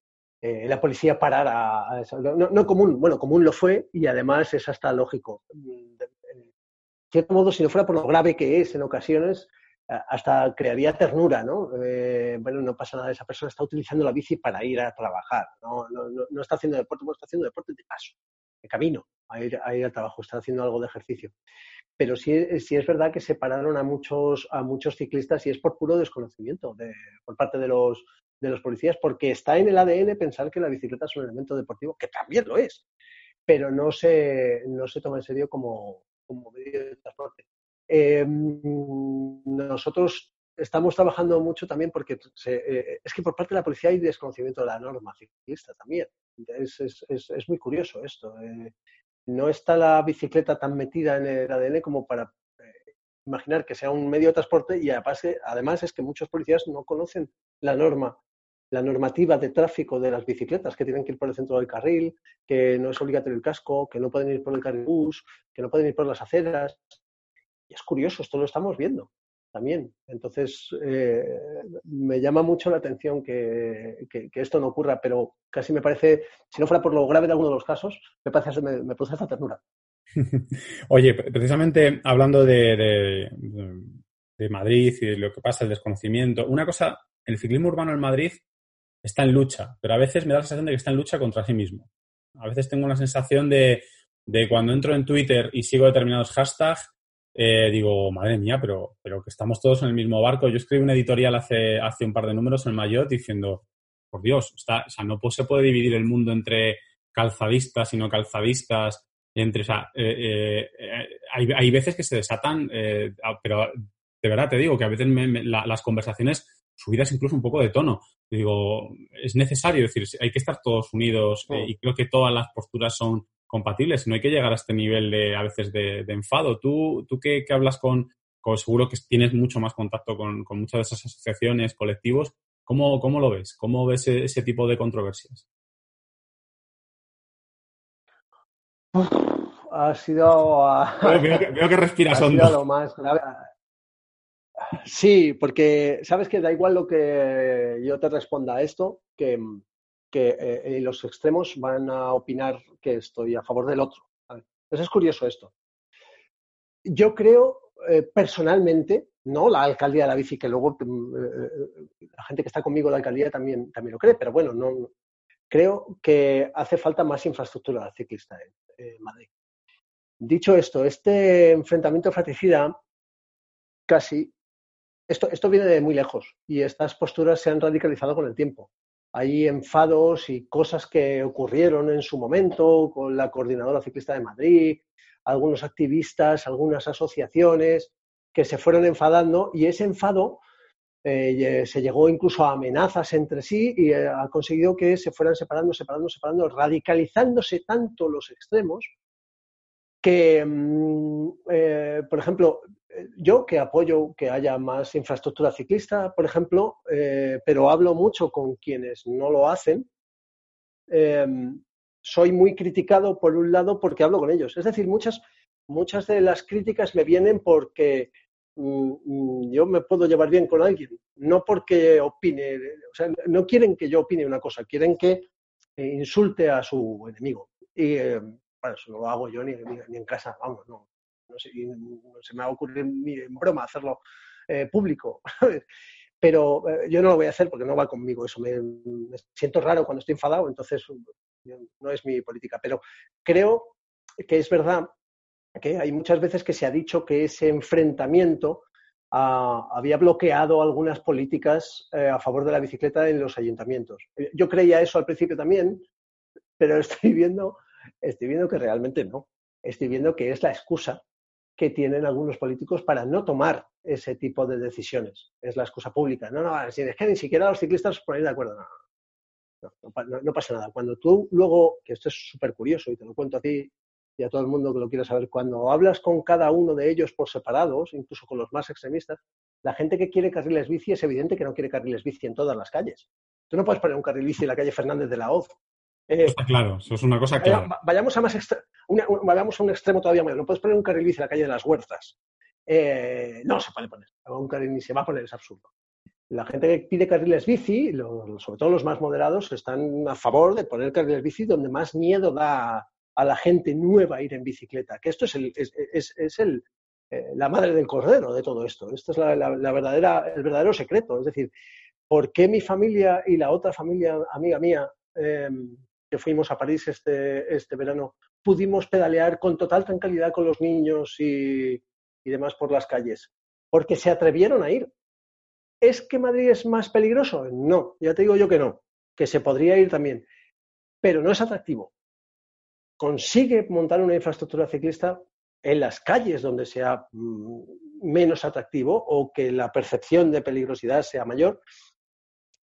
eh, la policía parara. A eso. No, común, bueno, común lo fue y además es hasta lógico. Cierto modo, si no fuera por lo grave que es en ocasiones, hasta crearía ternura, ¿no? Eh, bueno, no pasa nada, esa persona está utilizando la bici para ir a trabajar, no, no, está haciendo deporte, no está haciendo deporte de paso, de camino a ir, a ir al trabajo, está haciendo algo de ejercicio. Pero sí, sí, es verdad que separaron a muchos, a muchos ciclistas y es por puro desconocimiento de, por parte de los, de los policías, porque está en el ADN pensar que la bicicleta es un elemento deportivo, que también lo es, pero no se, no se toma en serio como, como medio de transporte. Em, nosotros estamos trabajando mucho también porque eh, es que por parte de la policía hay desconocimiento de la norma ciclista también. Es, es, es, muy curioso esto. Eh, no está la bicicleta tan metida en el ADN como para eh, imaginar que sea un medio de transporte y además es que muchos policías no conocen la norma la normativa de tráfico de las bicicletas, que tienen que ir por el centro del carril, que no es obligatorio el casco, que no pueden ir por el carril bus, que no pueden ir por las aceras, y es curioso, esto lo estamos viendo también. Entonces, eh, me llama mucho la atención que, esto no ocurra, pero casi me parece, si no fuera por lo grave de alguno de los casos, me, parece, me, produce esta ternura. Oye, precisamente hablando de, de, Madrid y lo que pasa, el desconocimiento, una cosa, el ciclismo urbano en Madrid está en lucha, pero a veces me da la sensación de que está en lucha contra sí mismo. A veces tengo la sensación de, de cuando entro en Twitter y sigo determinados hashtags, eh, digo, madre mía, pero, pero que estamos todos en el mismo barco. Yo escribí una editorial hace, hace un par de números en Mayotte diciendo, por Dios, está, o sea, no se puede dividir el mundo entre calzadistas y no calzadistas. Entre, o sea, eh, eh, hay, hay, veces que se desatan, pero de verdad te digo que a veces las conversaciones subidas incluso un poco de tono. Digo, es necesario decir, hay que estar todos unidos y creo que todas las posturas son compatibles. No hay que llegar a este nivel de, a veces, de, enfado. Tú, tú que, hablas con, seguro que tienes mucho más contacto con, muchas de esas asociaciones, colectivos, ¿cómo, cómo lo ves? ¿Cómo ves e, ese, tipo de controversias? ha sido. veo, que, respiras más Sí, porque sabes que da igual lo que yo te responda a esto, que, que eh, los extremos van a opinar que estoy a favor del otro. Entonces es curioso esto. Yo creo eh, personalmente, no la alcaldía de la bici, que luego mm, eh, la gente que está conmigo de la alcaldía también, también lo cree, pero bueno, no, creo que hace falta más infraestructura ciclista en, Madrid. Dicho esto, este enfrentamiento fratricida casi, esto, esto viene de muy lejos y estas posturas se han radicalizado con el tiempo. Hay enfados y cosas que ocurrieron en su momento con la Coordinadora Ciclista de Madrid, algunos activistas, algunas asociaciones que se fueron enfadando y ese enfado eh, se llegó incluso a amenazas entre sí y eh, ha conseguido que se fueran separando, separando, separando, radicalizándose tanto los extremos que, mm, eh, por ejemplo, yo que apoyo que haya más infraestructura ciclista, por ejemplo, eh, pero hablo mucho con quienes no lo hacen, em, soy muy criticado por un lado porque hablo con ellos. Es decir, muchas, muchas de las críticas me vienen porque mm, mm, yo me puedo llevar bien con alguien, no porque opine, o sea, no quieren que yo opine una cosa, quieren que insulte a su enemigo. Y eh, bueno, eso no lo hago yo ni, ni en casa, vamos, no, no, sé, se me va a ocurrir ni en broma hacerlo eh, público. Pero eh, yo no lo voy a hacer porque no va conmigo eso. Me, siento raro cuando estoy enfadado, entonces no es mi política. Pero creo que es verdad que hay muchas veces que se ha dicho que ese enfrentamiento había bloqueado algunas políticas eh, a favor de la bicicleta en los ayuntamientos. Yo creía eso al principio también, pero estoy viendo, estoy viendo que realmente no. Estoy viendo que es la excusa que tienen algunos políticos para no tomar ese tipo de decisiones. Es la excusa pública. No, no, es que ni siquiera los ciclistas se ponen de acuerdo. no, pasa nada. Cuando tú luego, que esto es súper curioso y te lo cuento a ti y a todo el mundo que lo quiera saber, cuando hablas con cada uno de ellos por separados, incluso con los más extremistas, la gente que quiere carriles bici es evidente que no quiere carriles bici en todas las calles. Tú no puedes poner un carril bici en la calle Fernández de la Hoz. Eh, está claro, eso es una cosa clara. Vayamos a, más vayamos a un extremo todavía mayor. No puedes poner un carril bici en la calle de las Huertas. Eh, no se puede poner. Un carril ni se va a poner, es absurdo. La gente que pide carriles bici, sobre todo los más moderados, están a favor de poner carriles bici donde más miedo da a la gente nueva ir en bicicleta. Que esto es, el, es, el, eh, la madre del cordero de todo esto. Esto es la, verdadera, el verdadero secreto. Es decir, ¿por qué mi familia y la otra familia amiga mía, em, que fuimos a París este, este verano, pudimos pedalear con total tranquilidad con los niños y, y demás por las calles? Porque se atrevieron a ir. ¿Es que Madrid es más peligroso? No, ya te digo yo que no, que se podría ir también, pero no es atractivo. Consigue montar una infraestructura ciclista en las calles donde sea mm, menos atractivo o que la percepción de peligrosidad sea mayor.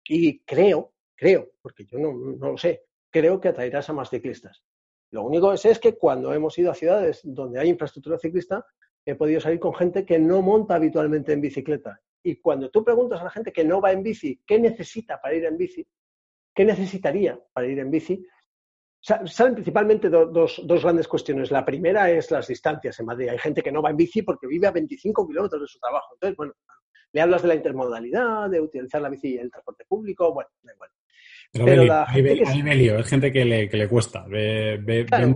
Y creo, creo, porque yo no, lo sé, creo que atraerás a más ciclistas. Lo único es, es que cuando hemos ido a ciudades donde hay infraestructura ciclista, he podido salir con gente que no monta habitualmente en bicicleta. Y cuando tú preguntas a la gente que no va en bici, ¿qué necesita para ir en bici? ¿Qué necesitaría para ir en bici? Salen principalmente dos, grandes cuestiones. La primera es las distancias en Madrid. Hay gente que no va en bici porque vive a 25 kilómetros de su trabajo. Entonces, bueno, le hablas de la intermodalidad, de utilizar la bici y el transporte público, bueno, da igual. Pero, gente hay, gente que le, que le cuesta.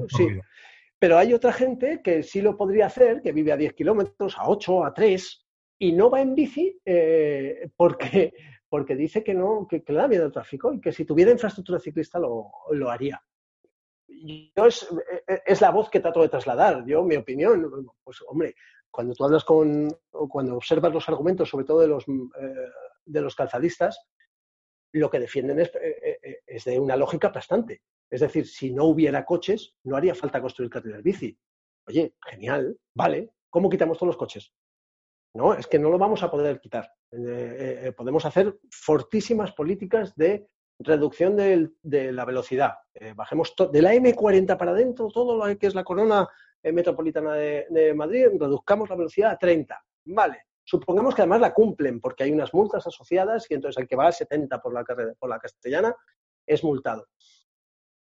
sí. Pero hay otra gente que sí lo podría hacer, que vive a 10 kilómetros, a 8, a 3, y no va en bici eh, porque, porque dice que no, que, le da miedo el tráfico y que si tuviera infraestructura ciclista lo, lo haría. Yo es, es, la voz que trato de trasladar, yo mi opinión, pues hombre, cuando tú hablas con, cuando observas los argumentos, sobre todo de los, eh, de los calzadistas, lo que defienden es, eh, es de una lógica aplastante. Es decir, si no hubiera coches, no haría falta construir carriles bici. Oye, genial, vale, ¿cómo quitamos todos los coches? No, es que no lo vamos a poder quitar. Eh, eh, eh, podemos hacer fortísimas políticas de reducción de, la velocidad. bajemos de la M40 para adentro, todo lo que es la corona metropolitana de, Madrid, reduzcamos la velocidad a 30. Vale. Supongamos que además la cumplen, porque hay unas multas asociadas y entonces el que va a 70 por la, por la castellana es multado.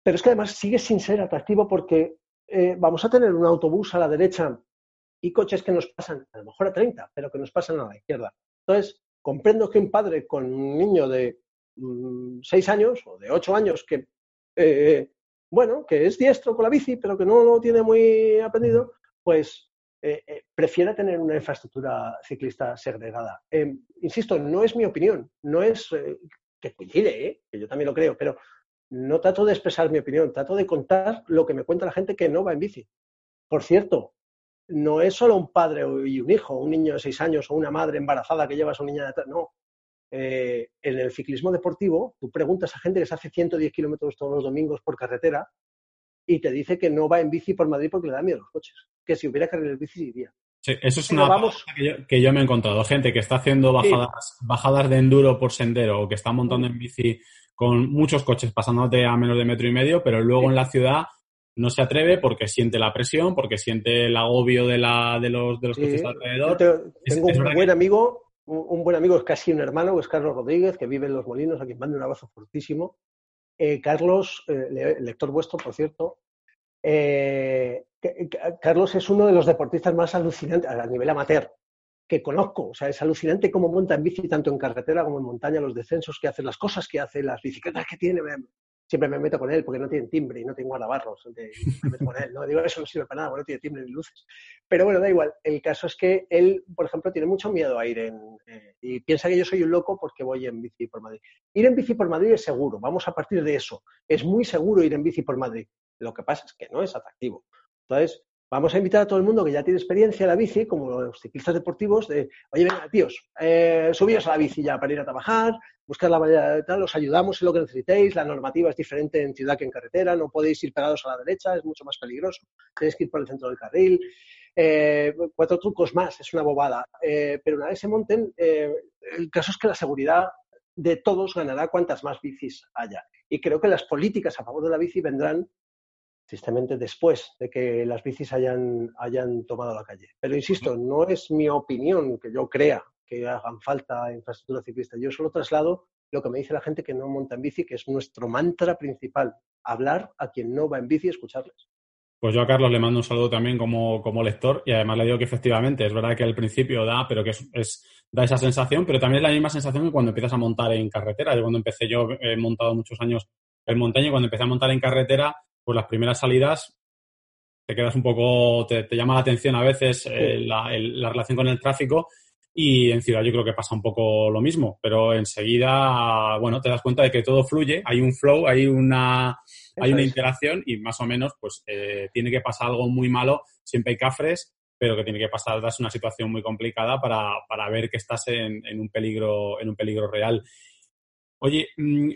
Pero es que además sigue sin ser atractivo porque vamos a tener un autobús a la derecha y coches que nos pasan a lo mejor a 30, pero que nos pasan a la izquierda. Entonces, comprendo que un padre con un niño de 6 mm, años o de 8 años que, eh, bueno, que es diestro con la bici, pero que no lo tiene muy aprendido, pues eh, eh, prefiere tener una infraestructura ciclista segregada. Em, insisto, no es mi opinión, no es que coincide, que yo también lo creo, pero no trato de expresar mi opinión, trato de contar lo que me cuenta la gente que no va en bici. Por cierto, no es solo un padre y un hijo, un niño de seis años o una madre embarazada que lleva a su niña detrás, no. Eh, en el ciclismo deportivo, tú preguntas a gente que se hace 110 kilómetros todos los domingos por carretera y te dice que no va en bici por Madrid porque le da miedo a los coches. Que si hubiera carril bici, iría. Sí, eso es una vamos... que, yo, me he encontrado. Gente que está haciendo bajadas, bajadas de enduro por sendero o que está montando en bici con muchos coches pasándote a menos de metro y medio, pero luego en la ciudad no se atreve porque siente la presión, porque siente el agobio de, la, de los, de los coches alrededor. tengo un buen amigo, un, buen amigo, es casi un hermano, es Carlos Rodríguez, que vive en Los Molinos, a quien mando un abrazo fortísimo. Eh, Carlos, eh, lector vuestro, por cierto, eh, Carlos es uno de los deportistas más alucinantes a nivel amateur que conozco. O sea, es alucinante cómo monta en bici tanto en carretera como en montaña, los descensos que hace, las cosas que hace, las bicicletas que tiene siempre me meto con él porque no tiene timbre y no tengo guardabarros. Me meto con él, ¿no? Digo, eso no sirve para nada, porque no tiene timbre ni luces. Pero bueno, da igual. El caso es que él, por ejemplo, tiene mucho miedo a ir en... Eh, y piensa que yo soy un loco porque voy en bici por Madrid. Ir en bici por Madrid es seguro, vamos a partir de eso. Es muy seguro ir en bici por Madrid. Lo que pasa es que no es atractivo. Entonces, Vamos a invitar a todo el mundo que ya tiene experiencia en la bici, como los ciclistas deportivos, de, oye, venga, tíos, eh, subíos a la bici ya para ir a trabajar, buscar la manera de tal, os ayudamos en lo que necesitéis, la normativa es diferente en ciudad que en carretera, no podéis ir pegados a la derecha, es mucho más peligroso, tenéis que ir por el centro del carril. Eh, cuatro trucos más, es una bobada. Eh, pero una vez se monten, el caso es que la seguridad de todos ganará cuantas más bicis haya. Y creo que las políticas a favor de la bici vendrán tristemente después de que las bicis hayan, hayan tomado la calle. Pero insisto, no es mi opinión que yo crea que hagan falta infraestructura ciclista. Yo solo traslado lo que me dice la gente que no monta en bici, que es nuestro mantra principal, hablar a quien no va en bici y escucharles. Pues yo a Carlos le mando un saludo también como, como lector y además le digo que efectivamente es verdad que al principio da, pero que es, da esa sensación, pero también es la misma sensación que cuando empiezas a montar en carretera. Yo cuando empecé, yo he montado muchos años en montaña y cuando empecé a montar en carretera, pues las primeras salidas te quedas un poco, te, llama la atención a veces eh, la, la, relación con el tráfico y en ciudad yo creo que pasa un poco lo mismo, pero enseguida, bueno, te das cuenta de que todo fluye, hay un flow, hay una hay una interacción y más o menos, pues eh, tiene que pasar algo muy malo, siempre hay cafres, pero que tiene que pasar, das una situación muy complicada para, para ver que estás en, en, un peligro, en un peligro real. Oye, mm,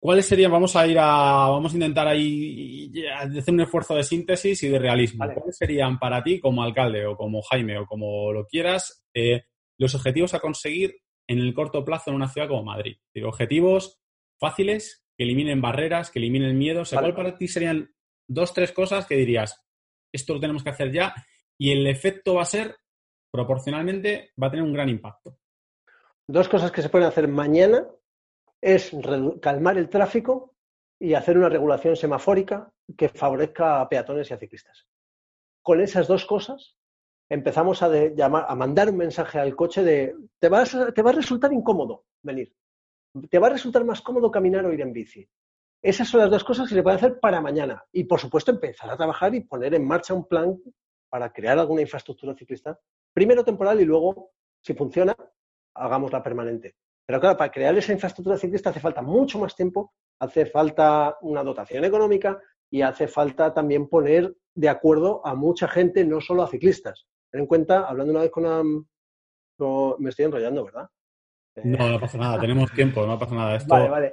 ¿cuáles serían? Vamos a ir a, vamos a intentar ahí hacer un esfuerzo de síntesis y de realismo. ¿Cuáles serían para ti, como alcalde o como Jaime o como lo quieras, eh, los objetivos a conseguir en el corto plazo en una ciudad como Madrid? Objetivos fáciles que eliminen barreras, que eliminen miedos. ¿Cuál para ti serían dos, tres cosas que dirías, esto lo tenemos que hacer ya y el efecto va a ser, proporcionalmente, va a tener un gran impacto? Dos cosas que se pueden hacer mañana es calmar el tráfico y hacer una regulación semafórica que favorezca a peatones y a ciclistas. Con esas dos cosas empezamos a, llamar, a mandar un mensaje al coche de te, vas, te va a resultar incómodo venir te va a resultar más cómodo caminar o ir en bici. Esas son las dos cosas que se pueden hacer para mañana. Y, por supuesto, empezar a trabajar y poner en marcha un plan para crear alguna infraestructura ciclista, primero temporal y luego, si funciona, hagámosla permanente. Pero claro, para crear esa infraestructura ciclista hace falta mucho más tiempo, hace falta una dotación económica y hace falta también poner de acuerdo a mucha gente, no solo a ciclistas. Ten en cuenta, hablando una vez con una... me estoy enrollando, ¿verdad? No, no pasa nada, tenemos tiempo, no pasa nada. Esto... Vale, vale.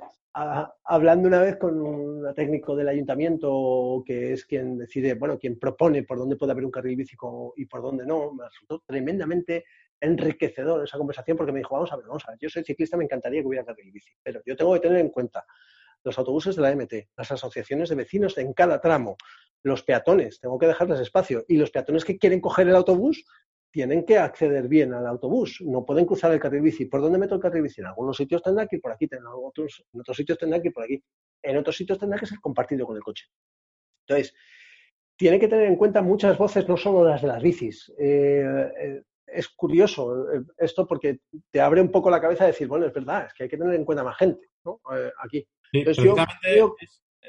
hablando una vez con un técnico del ayuntamiento que es quien decide, bueno, quien propone por dónde puede haber un carril bici y por dónde no, me resultó tremendamente enriquecedor esa conversación porque me dijo, vamos a ver, vamos a ver, yo soy ciclista, me encantaría que hubiera carril bici, pero yo tengo que tener en cuenta los autobuses de la MT, las asociaciones de vecinos en cada tramo, los peatones, tengo que dejarles espacio y los peatones que quieren coger el autobús tienen que acceder bien al autobús, no pueden cruzar el carril bici. ¿Por dónde meto el carril bici? En algunos sitios tendrá que ir por aquí, en otros, en otros sitios tendrá que ir por aquí, en otros sitios tendrá que ser compartido con el coche. Entonces, tiene que tener en cuenta muchas voces, no solo las de las bicis. Eh, eh, es curioso eh, esto porque te abre un poco la cabeza de decir, bueno, es verdad, es que hay que tener en cuenta más gente ¿no? aquí. Sí,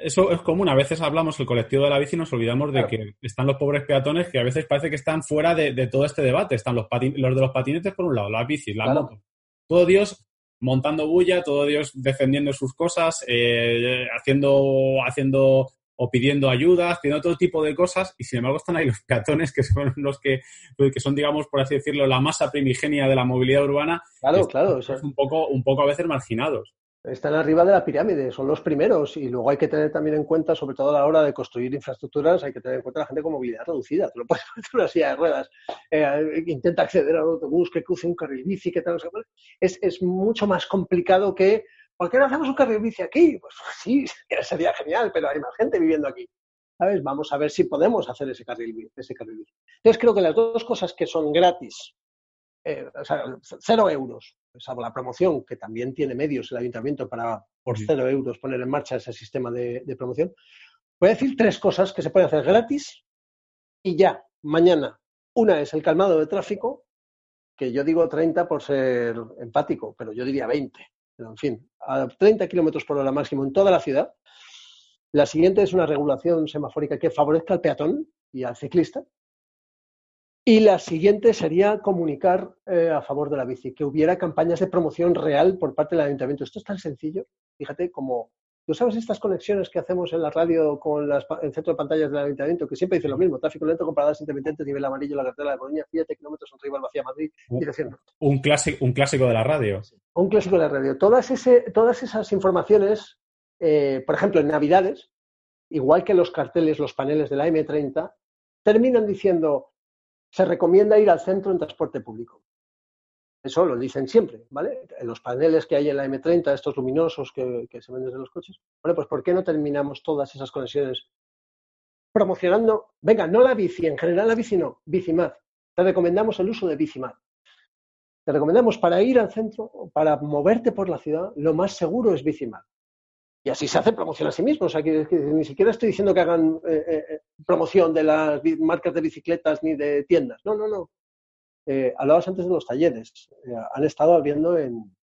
eso es común. A veces hablamos el colectivo de la bici y nos olvidamos de que están los pobres peatones que a veces parece que están fuera de, todo este debate. Están los, los de los patinetes por un lado, las bicis, las motos. Todo Dios montando bulla, todo Dios defendiendo sus cosas, eh, haciendo, haciendo o pidiendo ayuda, haciendo todo tipo de cosas, y sin embargo están ahí los peatones que son los que, que son, digamos, por así decirlo, la masa primigenia de la movilidad urbana. Claro, claro. Es un poco, un poco a vecer marginados están arriba de la pirámide, son los primeros y luego hay que tener también en cuenta, sobre todo a la hora de construir infraestructuras, hay que tener en cuenta la gente con movilidad reducida. Tú lo puedes poner una silla de ruedas, eh, intenta acceder al autobús, que cruce un carril bici, que tal, es, es mucho más complicado que, ¿por qué no hacemos un carril bici aquí? Pues sí, sería genial, pero hay más gente viviendo aquí. ¿Sabes? Vamos a ver si podemos hacer ese carril, ese carril bici. Entonces creo que las dos cosas que son gratis eh, o sea, cero euros, salvo la promoción, que también tiene medios el ayuntamiento para por cero euros poner en marcha ese sistema de, promoción. Voy a decir tres cosas que se pueden hacer gratis y ya, mañana. Una es el calmado de tráfico, que yo digo 30 por ser empático, pero yo diría 20. En fin, a 30 kilómetros por hora máximo en toda la ciudad. La siguiente es una regulación semafórica que favorezca al peatón y al ciclista, y la siguiente sería comunicar eh, a favor de la bici, que hubiera campañas de promoción real por parte del ayuntamiento. Esto es tan sencillo, fíjate, como tú sabes estas conexiones que hacemos en la radio con las, el centro de pantallas del ayuntamiento, que siempre dice lo mismo, tráfico lento con paradas intermitentes, nivel amarillo, la carretera de Bolonia, 7 kilómetros en rival vacía Madrid, dirección Un clásico, un clásico de la radio. Un clásico de la radio. Todas, ese, todas esas informaciones, eh, por ejemplo, en Navidades, igual que los carteles, los paneles de la M30, terminan diciendo se recomienda ir al centro en transporte público. Eso lo dicen siempre, ¿vale? Los paneles que hay en la M30, estos luminosos que, se ven desde los coches. Bueno, pues ¿por qué no terminamos todas esas conexiones promocionando? Venga, no la bici, en general la bici no, Bicimat. Te recomendamos el uso de Bicimat. Te recomendamos para ir al centro, para moverte por la ciudad, lo más seguro es Bicimat. Y así se hace promoción a sí mismo. O sea, que, ni siquiera estoy diciendo que hagan eh, eh, eh, promoción de las marcas de bicicletas ni de tiendas. No, no, no. Eh, hablabas antes de los talleres. Eh, han estado abriendo en.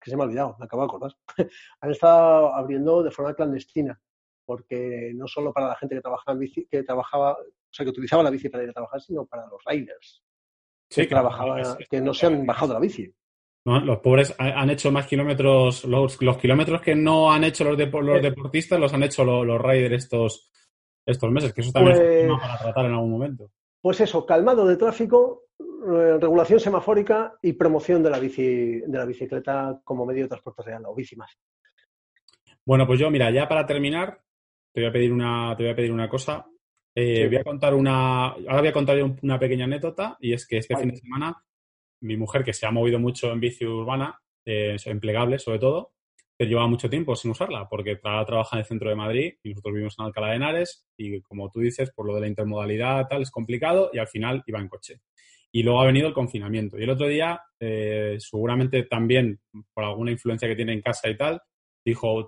que se me ha olvidado, me acabo de acordar. han estado abriendo de forma clandestina, porque no solo para la gente que trabajaba en bici, que trabajaba, o sea, que utilizaba la bici para ir a trabajar, sino para los riders. que, trabajaba, que no se han bajado de la bici. los pobres han hecho más kilómetros, los, kilómetros que no han hecho los, los deportistas los han hecho los, riders estos, estos meses, que eso también es un tema pues para tratar en algún momento. Pues eso, calmado de tráfico, eh, regulación semafórica y promoción de la, bici, de la bicicleta como medio de transporte real o bici más. Bueno, pues yo, mira, ya para terminar, te voy a pedir una, te voy a pedir una cosa. Eh, voy a contar una. Ahora voy a contar una pequeña anécdota, y es que este fin de semana, mi mujer, que se ha movido mucho en bici urbana, eh, en plegable sobre todo, pero lleva mucho tiempo sin usarla, porque trabaja en el centro de Madrid y nosotros vivimos en Alcalá de Henares, y como tú dices, por lo de la intermodalidad tal, es complicado, y al final iba en coche y luego ha venido el confinamiento. Y el otro día, eh, seguramente también por alguna influencia que tiene en casa y tal, dijo,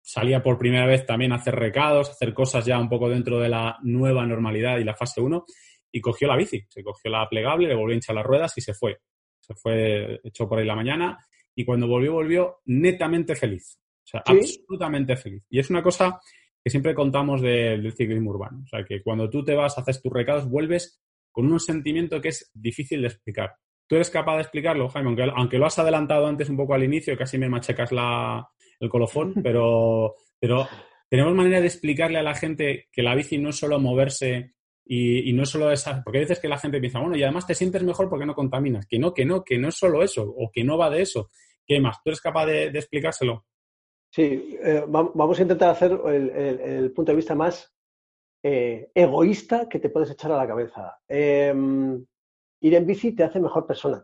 salía por primera vez también a hacer recados, a hacer cosas ya un poco dentro de la nueva normalidad y la fase 1, y cogió la bici, se cogió la plegable, le volvió a hinchar las ruedas y se fue. Se fue, echó por ahí la mañana, y cuando volvió, volvió netamente feliz. O sea, absolutamente feliz. Y es una cosa que siempre contamos del ciclismo urbano. O sea, que cuando tú te vas, haces tus recados, vuelves con un sentimiento que es difícil de explicar. ¿Tú eres capaz de explicarlo, Jaime? Aunque, lo has adelantado antes un poco al inicio, casi me machacas la, el colofón, pero, pero tenemos manera de explicarle a la gente que la bici no es solo moverse y, no es solo esa. Porque a veces que la gente piensa, bueno, y además te sientes mejor porque no contaminas. Que no, que no, que no es solo eso, o que no va de eso. ¿Qué más? ¿Tú eres capaz de, explicárselo? Sí, eh, vamos a intentar hacer el, punto de vista más eh, egoísta que te puedes echar a la cabeza. Em, ir en bici te hace mejor persona,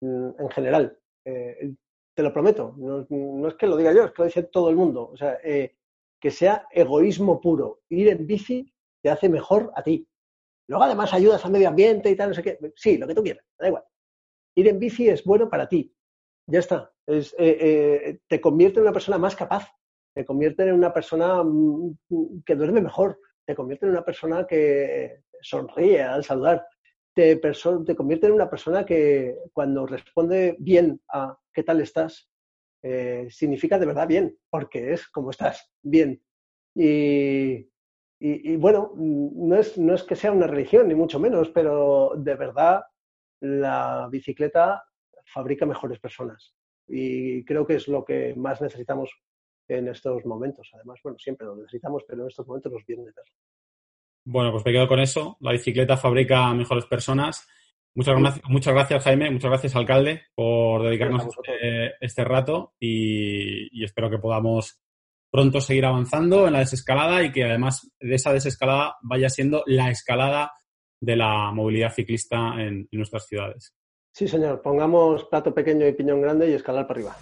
mm, en general. Eh, te lo prometo. No, es que lo diga yo, es que lo dice todo el mundo. O sea, eh, que sea egoísmo puro. Ir en bici te hace mejor a ti. Luego además ayudas al medio ambiente y tal, no sé qué. Sí, lo que tú quieras, da igual. Ir en bici es bueno para ti. Ya está. te convierte en una persona más capaz. Te convierte en una persona mm, que duerme mejor te convierte en una persona que sonríe al saludar, te, te convierte en una persona que cuando responde bien a ¿qué tal estás? Eh, significa de verdad bien, porque es como estás, bien. Y, y, bueno, no es, no es que sea una religión, ni mucho menos, pero de verdad la bicicleta fabrica mejores personas. Y creo que es lo que más necesitamos en estos momentos. Además, bueno, siempre lo necesitamos, pero en estos momentos nos viene de ver. Bueno, pues me quedo con eso. La bicicleta fabrica mejores personas. Muchas, gracias, muchas gracias, Jaime. Muchas gracias, alcalde, por dedicarnos este, este, rato y, espero que podamos pronto seguir avanzando en la desescalada y que además de esa desescalada vaya siendo la escalada de la movilidad ciclista en nuestras ciudades. Sí, señor. Pongamos plato pequeño y piñón grande y escalar para arriba.